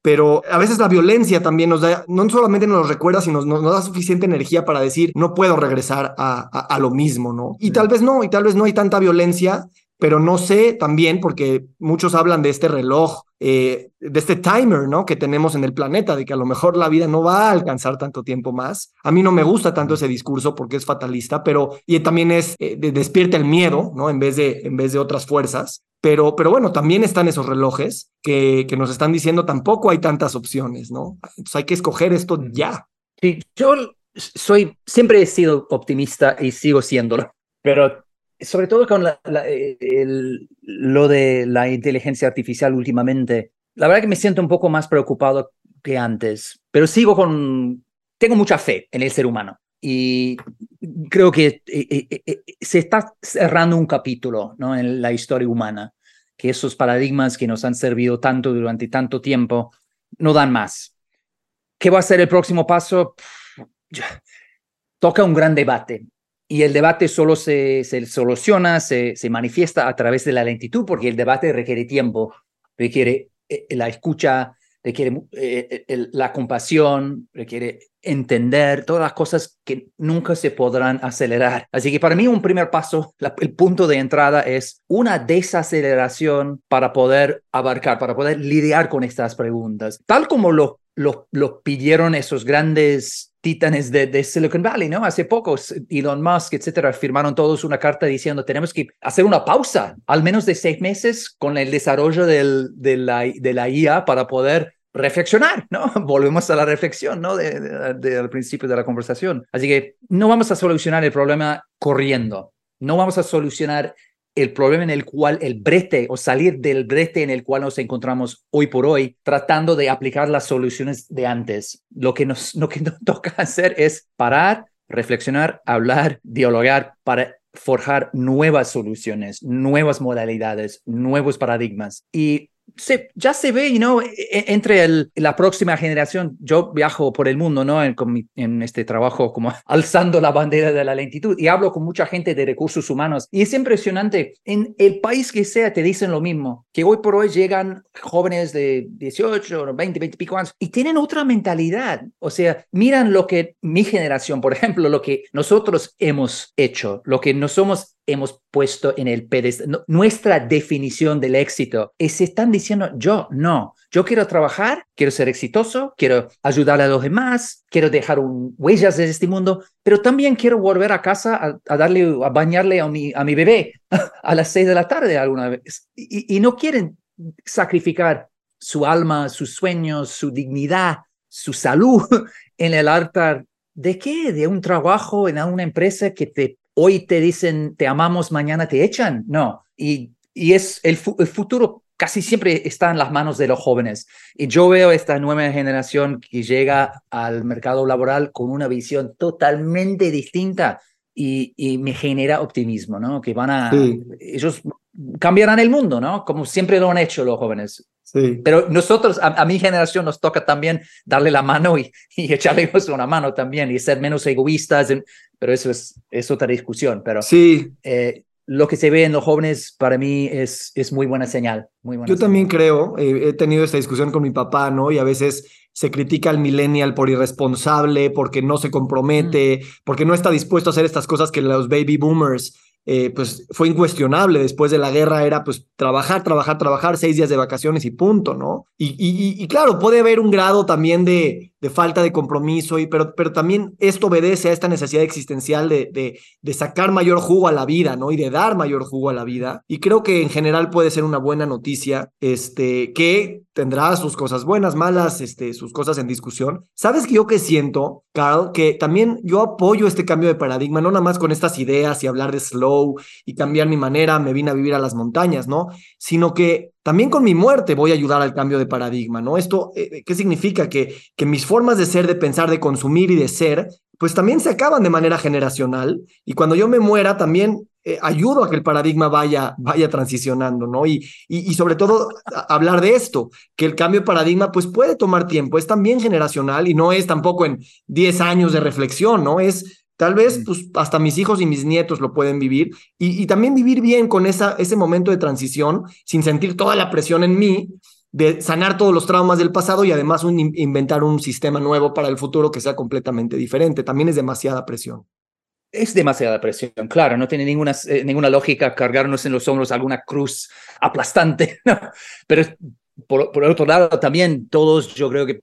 pero a veces la violencia también nos da, no solamente nos recuerda, sino nos, da suficiente energía para decir, no puedo regresar a, a, lo mismo, ¿no? Y tal vez no, y tal vez no hay tanta violencia, pero no sé también, porque muchos hablan de este reloj, eh, de este timer, ¿no? Que tenemos en el planeta, de que a lo mejor la vida no va a alcanzar tanto tiempo más. A mí no me gusta tanto ese discurso porque es fatalista, pero y también es, eh, despierta el miedo, ¿no? En vez de, en vez de otras fuerzas. Pero, pero bueno, también están esos relojes que, que nos están diciendo tampoco hay tantas opciones, ¿no? Entonces hay que escoger esto ya. Sí, yo soy, siempre he sido optimista y sigo siéndolo, pero sobre todo con lo de la inteligencia artificial últimamente, la verdad que me siento un poco más preocupado que antes, pero sigo con, tengo mucha fe en el ser humano y creo que eh, eh, eh, se está cerrando un capítulo ¿no? en la historia humana, que esos paradigmas que nos han servido tanto durante tanto tiempo no dan más. ¿Qué va a ser el próximo paso? Toca un gran debate y el debate solo se, soluciona, se, manifiesta a través de la lentitud, porque el debate requiere tiempo, requiere la escucha, requiere la compasión, requiere entender todas las cosas que nunca se podrán acelerar. Así que para mí un primer paso, el punto de entrada es una desaceleración para poder abarcar, para poder lidiar con estas preguntas, tal como lo, lo pidieron esos grandes titanes de, Silicon Valley, ¿no? Hace poco, Elon Musk, etcétera, firmaron todos una carta diciendo tenemos que hacer una pausa, al menos de seis meses, con el desarrollo de, la, de IA para poder reflexionar, ¿no? [laughs] Volvemos a la reflexión, ¿no? De, al principio de la conversación. Así que no vamos a solucionar el problema corriendo, no vamos a solucionar el problema en el cual el brete o salir del brete en el cual nos encontramos hoy por hoy, tratando de aplicar las soluciones de antes. Lo que nos, lo que [laughs] nos toca hacer es parar, reflexionar, hablar, dialogar para forjar nuevas soluciones, nuevas modalidades, nuevos paradigmas. Y se, ya se ve, you know, e, e, entre la próxima generación. Yo viajo por el mundo, ¿no? En, este trabajo como [laughs] alzando la bandera de la lentitud y hablo con mucha gente de recursos humanos y es impresionante. En el país que sea te dicen lo mismo, que hoy por hoy llegan jóvenes de 18, 20, 20 y pico años y tienen otra mentalidad. O sea, miran lo que mi generación, por ejemplo, lo que nosotros hemos hecho, lo que no somos hemos puesto en el pedestal. Nuestra definición del éxito es están diciendo yo no. Yo quiero trabajar, quiero ser exitoso, quiero ayudar a los demás, quiero dejar un, huellas de este mundo, pero también quiero volver a casa a, darle, a bañarle a mi, a mi bebé [laughs] a las seis de la tarde alguna vez. Y, y no quieren sacrificar su alma, sus sueños, su dignidad, su salud [laughs] en el altar. ¿De qué? De un trabajo en una empresa que te hoy te dicen te amamos, mañana te echan. No, y, y es el, futuro casi siempre está en las manos de los jóvenes. Y yo veo esta nueva generación que llega al mercado laboral con una visión totalmente distinta y, y me genera optimismo, ¿no? Que van a, ellos cambiarán el mundo, ¿no? Como siempre lo han hecho los jóvenes. Sí. Pero nosotros, a, mi generación, nos toca también darle la mano y, y echarle [laughs] una mano también y ser menos egoístas. pero eso es, es otra discusión. Pero sí. Eh, lo que se ve en los jóvenes para mí es, es muy buena señal. Muy buena Yo también creo, eh, he tenido esta discusión con mi papá, ¿no? Y a veces se critica al millennial por irresponsable, porque no se compromete, mm. porque no está dispuesto a hacer estas cosas que los baby boomers eh, pues fue incuestionable. Después de la guerra era pues trabajar, trabajar, trabajar, seis días de vacaciones y punto, ¿no? Y, y, y claro, puede haber un grado también de, de falta de compromiso, y, pero, pero también esto obedece a esta necesidad existencial de, de, de, sacar mayor jugo a la vida, ¿no? Y de dar mayor jugo a la vida. Y creo que en general puede ser una buena noticia, este, que tendrá sus cosas buenas, malas, este, sus cosas en discusión. ¿Sabes que yo que siento, Carl, que también yo apoyo este cambio de paradigma, no nada más con estas ideas y hablar de slow y cambiar mi manera, me vine a vivir a las montañas, ¿no? Sino que también con mi muerte voy a ayudar al cambio de paradigma, ¿no? Esto, eh, ¿qué significa? Que, mis formas de ser, de pensar, de consumir y de ser, pues también se acaban de manera generacional y cuando yo me muera también eh, ayudo a que el paradigma vaya, vaya transicionando, ¿no? Y, sobre todo hablar de esto, que el cambio de paradigma pues puede tomar tiempo, es también generacional y no es tampoco en 10 años de reflexión, ¿no? Es Tal vez pues, hasta mis hijos y mis nietos lo pueden vivir y, también vivir bien con esa, ese momento de transición sin sentir toda la presión en mí de sanar todos los traumas del pasado y además inventar un sistema nuevo para el futuro que sea completamente diferente. También es demasiada presión. Es demasiada presión, claro, no tiene ninguna, eh, ninguna lógica cargarnos en los hombros alguna cruz aplastante, [laughs] pero por, por otro lado también todos yo creo que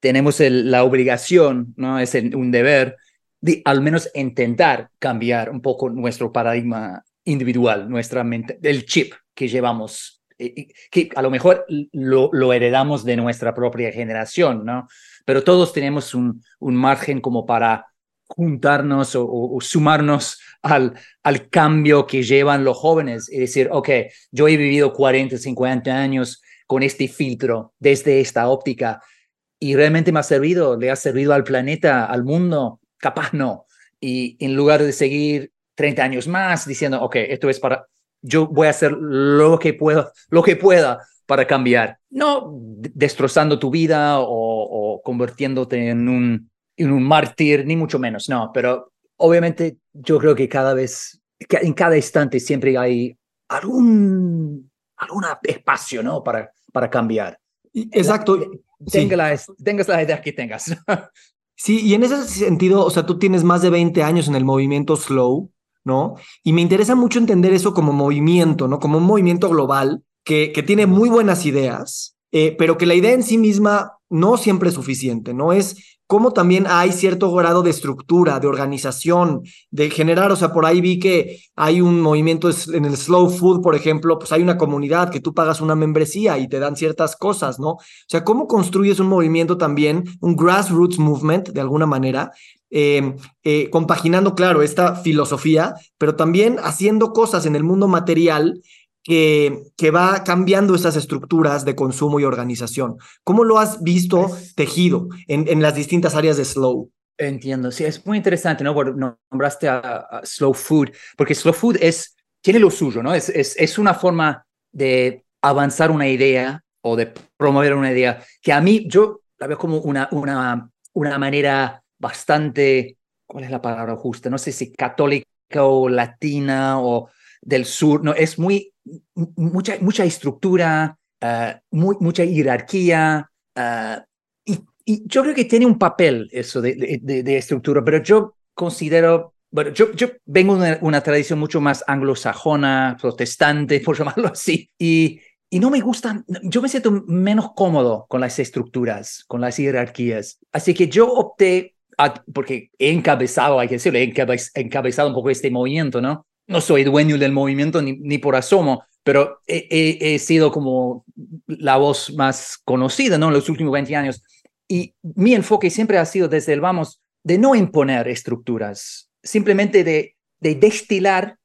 tenemos la obligación, ¿no? es un deber de al menos intentar cambiar un poco nuestro paradigma individual, nuestra mente, el chip que llevamos que a lo mejor lo, lo, heredamos de nuestra propia generación, ¿no? Pero todos tenemos un, un margen como para juntarnos o, sumarnos al, al cambio que llevan los jóvenes y decir, ok, yo he vivido 40, 50 años con este filtro desde esta óptica y realmente me ha servido, le ha servido al planeta, al mundo, capaz no. Y en lugar de seguir 30 años más diciendo, ok, esto es para, yo voy a hacer lo que pueda, lo que pueda para cambiar, no destrozando tu vida o, o convirtiéndote en un en un mártir, ni mucho menos, no, pero obviamente yo creo que cada vez, que en cada instante siempre hay algún, algún espacio, ¿no? Para, para cambiar. Exacto. Tenga la, tengas la idea que tengas. [laughs] Sí, y en ese sentido, o sea, tú tienes más de 20 años en el movimiento slow, ¿no? Y me interesa mucho entender eso como movimiento, ¿no? Como un movimiento global que, que tiene muy buenas ideas, eh, pero que la idea en sí misma no siempre es suficiente, ¿no? Es cómo también hay cierto grado de estructura, de organización, de generar, o sea, por ahí vi que hay un movimiento en el slow food, por ejemplo, pues hay una comunidad que tú pagas una membresía y te dan ciertas cosas, ¿no? O sea, cómo construyes un movimiento también, un grassroots movement, de alguna manera, eh, eh, compaginando, claro, esta filosofía, pero también haciendo cosas en el mundo material que, va cambiando esas estructuras de consumo y organización. ¿Cómo lo has visto pues tejido en, en las distintas áreas de Slow? Entiendo, sí, es muy interesante, ¿no? Nombraste a, Slow Food, porque Slow Food es, tiene lo suyo, ¿no? Es, es, es una forma de avanzar una idea o de promover una idea que a mí, yo la veo como una, una, una manera bastante, ¿cuál es la palabra justa? No sé si católica o latina o del sur, no, es muy mucha, mucha estructura, ah, mucha jerarquía. Ah, y, yo creo que tiene un papel eso de, de, estructura, pero yo considero, bueno, yo, vengo de una, tradición mucho más anglosajona, protestante, [laughs] por llamarlo así, y, y no me gusta, yo me siento menos cómodo con las estructuras, con las jerarquías. Así que yo opté, porque he encabezado, hay que decirlo, he encabezado un poco este movimiento, ¿no? No soy dueño del movimiento ni, ni por asomo, pero he, sido como la voz más conocida ¿no? en los últimos 20 años. Y mi enfoque siempre ha sido desde el vamos de no imponer estructuras, simplemente de, de destilar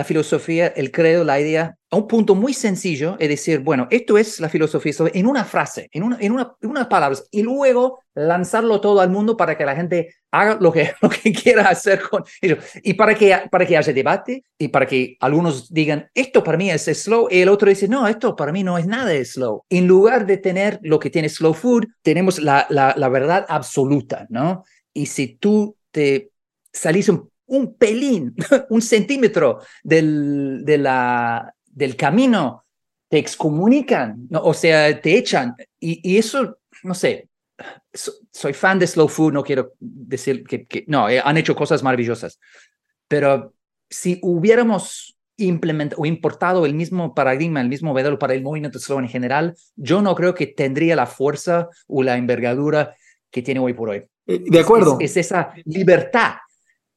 la filosofía, el credo, la idea a un punto muy sencillo, es decir, bueno, esto es la filosofía en una frase, en, una, en, una, unas palabras, y luego lanzarlo todo al mundo para que la gente haga lo que, [laughs] lo que quiera hacer con ello. Y para que, para que haya debate y para que algunos digan, esto para mí es slow, y el otro dice, no, esto para mí no es nada de slow. En lugar de tener lo que tiene slow food, tenemos la, la, la verdad absoluta, ¿no? Y si tú te salís un un pelín, [laughs] un centímetro del, de la, del camino, te excomunican, ¿no? o sea, te echan. Y, eso, no sé, soy fan de Slow Food, no quiero decir que, que no, eh, han hecho cosas maravillosas, pero si hubiéramos implementado o importado el mismo paradigma, el mismo modelo para el movimiento slow en general, yo no creo que tendría la fuerza o la envergadura que tiene hoy por hoy. Eh, de acuerdo. es esa libertad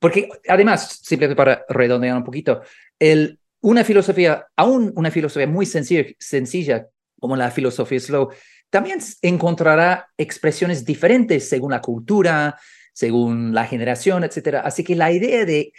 porque además, simplemente para redondear un poquito, una filosofía, aún una filosofía muy sencilla, como la filosofía slow, también encontrará expresiones diferentes según la cultura, según la generación, etc. Así que la idea de,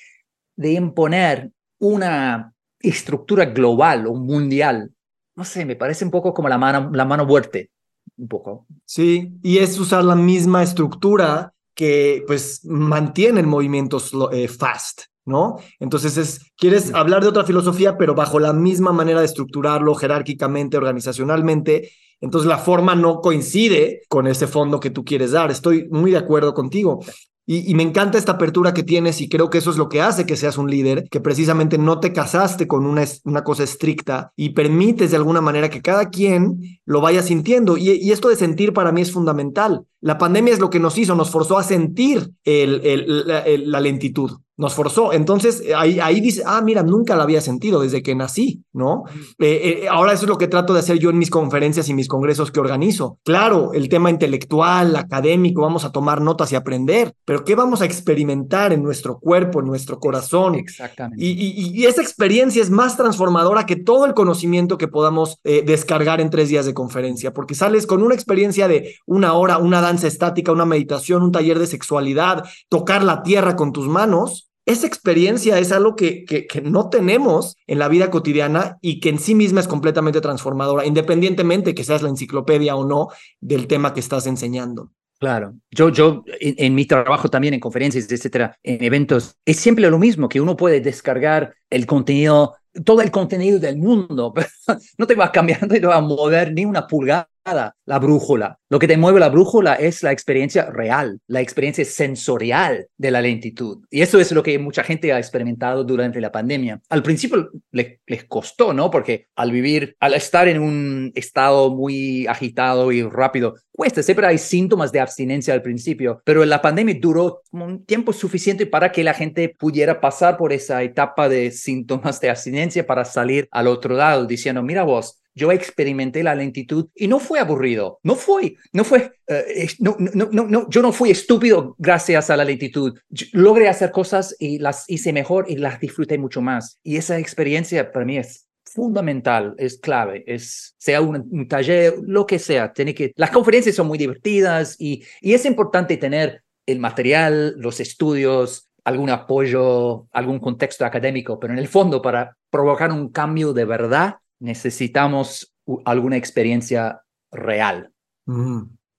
de imponer una estructura global o mundial, no sé, me parece un poco como la mano, la mano muerte, un poco. Sí, y es usar la misma estructura que pues mantienen movimientos eh, fast, ¿no? Entonces es, quieres hablar de otra filosofía, pero bajo la misma manera de estructurarlo jerárquicamente, organizacionalmente, entonces la forma no coincide con ese fondo que tú quieres dar. Estoy muy de acuerdo contigo. Y, me encanta esta apertura que tienes y creo que eso es lo que hace que seas un líder, que precisamente no te casaste con una, una cosa estricta y permites de alguna manera que cada quien lo vaya sintiendo. Y, y esto de sentir para mí es fundamental. La pandemia es lo que nos hizo, nos forzó a sentir la lentitud nos forzó. Entonces, eh, ahí, ahí dice, ah, mira, nunca la había sentido desde que nací, ¿no? Eh, eh, ahora eso es lo que trato de hacer yo en mis conferencias y mis congresos que organizo. Claro, el tema intelectual, académico, vamos a tomar notas y aprender, pero ¿qué vamos a experimentar en nuestro cuerpo, en nuestro corazón? Exactamente. Y, esa experiencia es más transformadora que todo el conocimiento que podamos descargar en tres días de conferencia, porque sales con una experiencia de una hora, una danza estática, una meditación, un taller de sexualidad, tocar la tierra con tus manos esa experiencia es algo que, que, no tenemos en la vida cotidiana y que en sí misma es completamente transformadora, independientemente que seas la enciclopedia o no del tema que estás enseñando. Claro, yo, yo en, mi trabajo también, en conferencias, etcétera, en eventos, es siempre lo mismo, que uno puede descargar el contenido, todo el contenido del mundo, [laughs] pero no te va a cambiar, no te va a mover ni una pulgada la brújula. Lo que te mueve la brújula es la experiencia real, la experiencia sensorial de la lentitud. Y eso es lo que mucha gente ha experimentado durante la pandemia. Al principio les, les costó, ¿no? Porque al vivir, al estar en un estado muy agitado y rápido, cuesta. Siempre hay síntomas de abstinencia al principio, pero la pandemia duró un tiempo suficiente para que la gente pudiera pasar por esa etapa de síntomas de abstinencia para salir al otro lado diciendo, mira vos, yo experimenté la lentitud y no fue aburrido, no fue, no fue, eh, no, no, no, no, yo no fui estúpido gracias a la lentitud. logré hacer cosas y las hice mejor y las disfruté mucho más. Y esa experiencia para mí es fundamental, es clave, es sea un, taller, lo que sea, tiene que, las conferencias son muy divertidas y, y es importante tener el material, los estudios, algún apoyo, algún contexto académico, pero en el fondo para provocar un cambio de verdad necesitamos alguna experiencia real.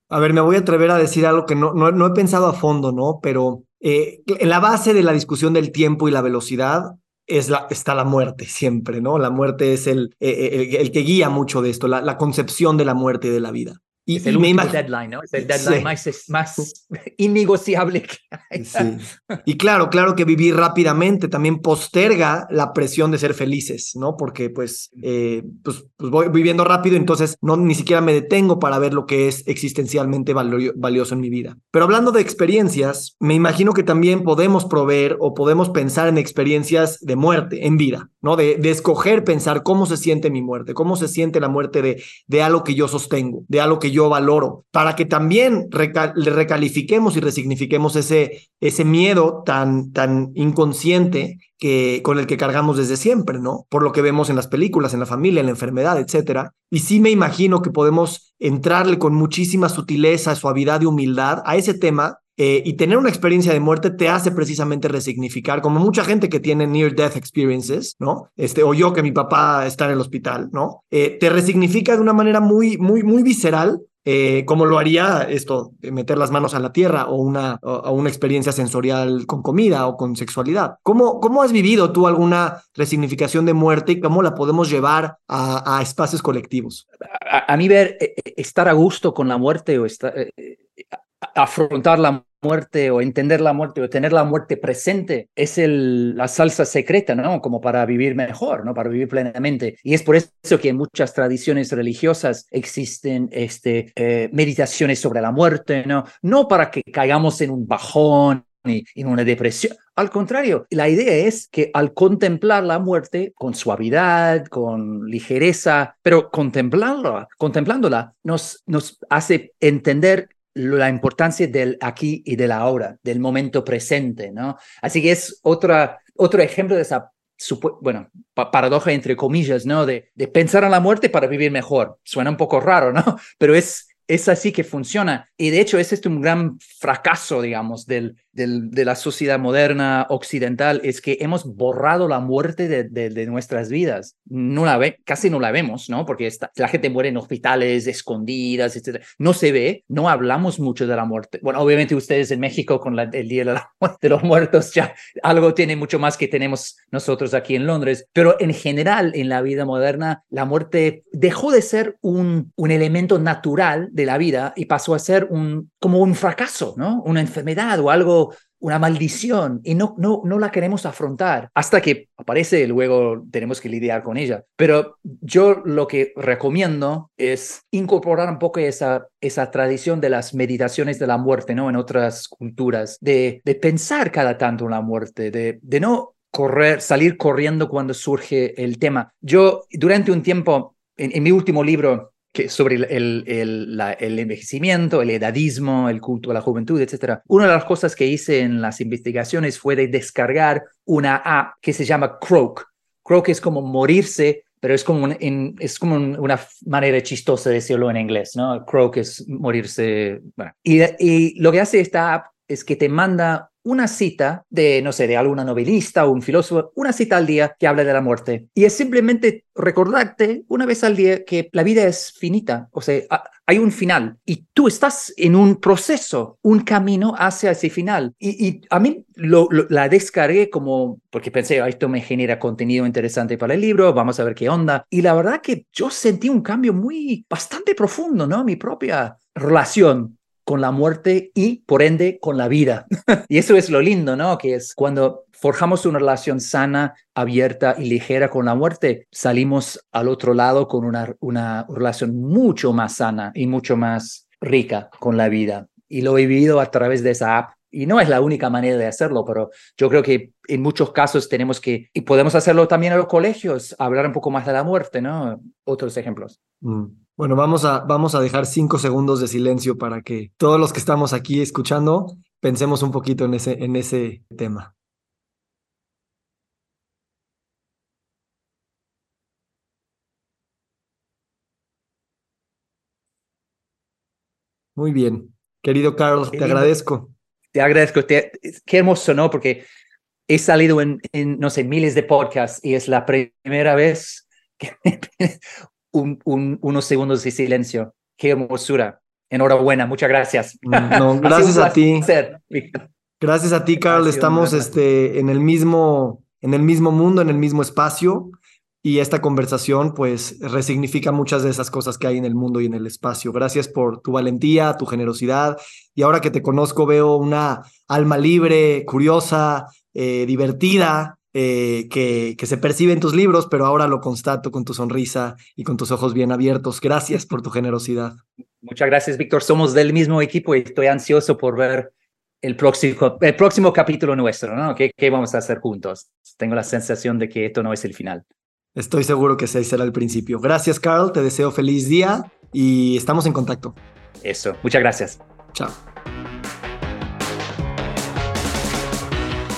A ver, me voy a atrever a decir algo que no, no, he pensado a fondo, ¿no? Pero eh, en la base de la discusión del tiempo y la velocidad es la, está la muerte siempre, ¿no? La muerte es el, eh, eh, el, que guía mucho de esto, la, la, concepción de la muerte y de la vida. Y, es el último deadline, ¿no? Es el deadline más, más [laughs] innegociable que hay. Sí. Y claro, claro que vivir rápidamente también posterga la presión de ser felices, ¿no? Porque pues, eh, pues, pues, voy viviendo rápido, entonces no ni siquiera me detengo para ver lo que es existencialmente valioso en mi vida. Pero hablando de experiencias, me imagino que también podemos proveer o podemos pensar en experiencias de muerte, en vida, ¿no? De, de escoger pensar cómo se siente mi muerte, cómo se siente la muerte de, de algo que yo sostengo, de algo que yo yo valoro, para que también le recalifiquemos y resignifiquemos ese, ese miedo tan, tan inconsciente que, con el que cargamos desde siempre, ¿no? Por lo que vemos en las películas, en la familia, en la enfermedad, etcétera. Y sí me imagino que podemos entrarle con muchísima sutileza, suavidad y humildad a ese tema eh, y tener una experiencia de muerte te hace precisamente resignificar, como mucha gente que tiene near death experiences, ¿no? Este, o yo que mi papá está en el hospital, ¿no? Eh, te resignifica de una manera muy, muy, muy visceral eh, como lo haría esto, meter las manos a la tierra o una, o, una experiencia sensorial con comida o con sexualidad. ¿Cómo, ¿Cómo has vivido tú alguna resignificación de muerte y cómo la podemos llevar a, espacios colectivos? A, mí ver, eh, eh, estar a gusto con la muerte o estar, afrontar la muerte o entender la muerte o tener la muerte presente es la salsa secreta, ¿no? Como para vivir mejor, ¿no? Para vivir plenamente. Y es por eso que en muchas tradiciones religiosas existen este, eh, meditaciones sobre la muerte, ¿no? No para que caigamos en un bajón y en una depresión. Al contrario, la idea es que al contemplar la muerte con suavidad, con ligereza, pero contemplarla, contemplándola, nos, nos hace entender la importancia del aquí y del ahora, del momento presente, ¿no? Así que es otra, otro ejemplo de esa, bueno, paradoja entre comillas, ¿no? De, de pensar en la muerte para vivir mejor. Suena un poco raro, ¿no? [laughs] Pero es, es así que funciona. Y de hecho, es este un gran fracaso, digamos, de la sociedad moderna occidental es que hemos borrado la muerte de, nuestras vidas. Casi no la vemos, ¿no? Porque la gente muere en hospitales, escondidas, etc. No se ve, no hablamos mucho de la muerte. Bueno, obviamente ustedes en México con el Día [laughs] de, los Muertos ya algo tiene mucho más que tenemos nosotros aquí en Londres, pero en general en la vida moderna la muerte dejó de ser un elemento natural de la vida y pasó a ser un, como un fracaso, ¿no? Una enfermedad o algo una maldición y no, no, no la queremos afrontar hasta que aparece y luego tenemos que lidiar con ella. Pero yo lo que recomiendo es incorporar un poco esa, esa tradición de las meditaciones de la muerte, ¿no? En otras culturas, de, de pensar cada tanto en la muerte, de, de no correr, salir corriendo cuando surge el tema. Yo durante un tiempo, en mi último libro, sobre el, el, el, envejecimiento, el edadismo, el culto a la juventud, etc. Una de las cosas que hice en las investigaciones fue de descargar una app que se llama Croak. Croak es como morirse, pero es como, es como una manera chistosa de decirlo en inglés, ¿no? Croak es morirse. Y, y lo que hace esta app es que te manda una cita de, no sé, de alguna novelista o un filósofo, una cita al día que habla de la muerte. Y es simplemente recordarte una vez al día que la vida es finita, o sea, hay un final y tú estás en un proceso, un camino hacia ese final. Y, a mí lo, la descargué como, porque pensé, esto me genera contenido interesante para el libro, vamos a ver qué onda. Y la verdad que yo sentí un cambio muy, bastante profundo, ¿no? Mi propia relación con la muerte y por ende con la vida. [laughs] y eso es lo lindo, ¿no? Que es cuando forjamos una relación sana, abierta y ligera con la muerte, salimos al otro lado con una, una relación mucho más sana y mucho más rica con la vida. Y lo he vivido a través de esa app. Y no es la única manera de hacerlo, pero yo creo que en muchos casos tenemos que, y podemos hacerlo también en los colegios, hablar un poco más de la muerte, ¿no? Otros ejemplos. Mm. Bueno, vamos a, vamos a dejar cinco segundos de silencio para que todos los que estamos aquí escuchando pensemos un poquito en ese, en ese tema. Muy bien. Querido Carlos, te agradezco. Te agradezco. qué hermoso, ¿no? Porque he salido en, en, no sé, miles de podcasts y es la primera vez que unos segundos de silencio. Qué hermosura. Enhorabuena, muchas gracias. Mm, [laughs] gracias a ti. Gracias a ti, Carl. Estamos este, en, el mismo, en el mismo mundo, en el mismo espacio. Y esta conversación, pues, resignifica muchas de esas cosas que hay en el mundo y en el espacio. Gracias por tu valentía, tu generosidad. Y ahora que te conozco, veo una alma libre, curiosa, eh, divertida, eh, que, que, se percibe en tus libros, pero ahora lo constato con tu sonrisa y con tus ojos bien abiertos. Gracias por tu generosidad. Muchas gracias, Víctor. Somos del mismo equipo y estoy ansioso por ver el próximo, el próximo capítulo nuestro, ¿no? ¿Qué, ¿Qué vamos a hacer juntos? Tengo la sensación de que esto no es el final. Estoy seguro que ese será el principio. Gracias, Carl. Te deseo feliz día y estamos en contacto. Eso. Muchas gracias. Chao.